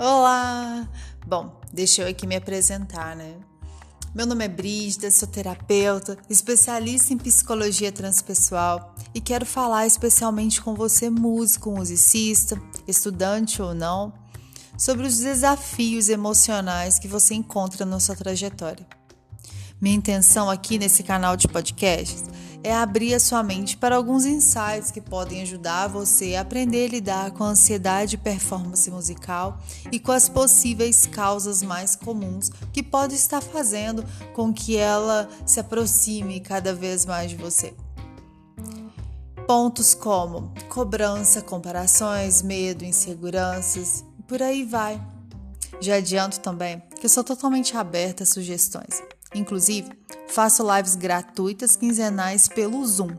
Olá! Bom, deixa eu aqui me apresentar, né? Meu nome é Brígida, sou terapeuta, especialista em psicologia transpessoal e quero falar especialmente com você, músico, musicista, estudante ou não, sobre os desafios emocionais que você encontra na sua trajetória. Minha intenção aqui nesse canal de podcasts é abrir a sua mente para alguns insights que podem ajudar você a aprender a lidar com a ansiedade e performance musical e com as possíveis causas mais comuns que podem estar fazendo com que ela se aproxime cada vez mais de você. Pontos como cobrança, comparações, medo, inseguranças e por aí vai. Já adianto também que eu sou totalmente aberta a sugestões. Inclusive, faço lives gratuitas quinzenais pelo Zoom.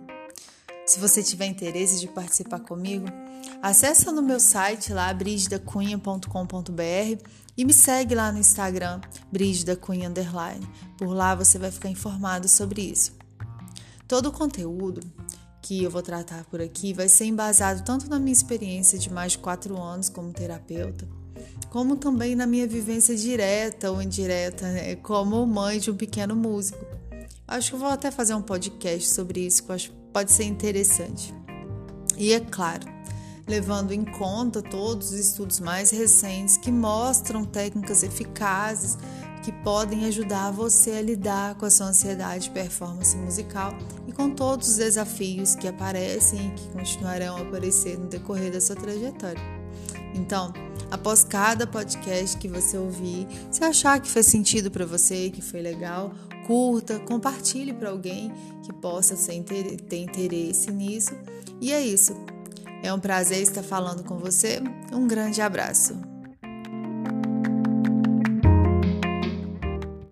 Se você tiver interesse de participar comigo, acessa no meu site lá brigidacunha.com.br e me segue lá no Instagram brigidacunha Por lá você vai ficar informado sobre isso. Todo o conteúdo que eu vou tratar por aqui vai ser embasado tanto na minha experiência de mais de quatro anos como terapeuta, como também na minha vivência direta ou indireta, né, como mãe de um pequeno músico. Acho que vou até fazer um podcast sobre isso, que eu acho que pode ser interessante. E é claro, levando em conta todos os estudos mais recentes que mostram técnicas eficazes que podem ajudar você a lidar com a sua ansiedade e performance musical e com todos os desafios que aparecem e que continuarão a aparecer no decorrer da sua trajetória. Então, após cada podcast que você ouvir, se achar que fez sentido para você, que foi legal, curta, compartilhe para alguém que possa ter interesse nisso. E é isso. É um prazer estar falando com você. Um grande abraço.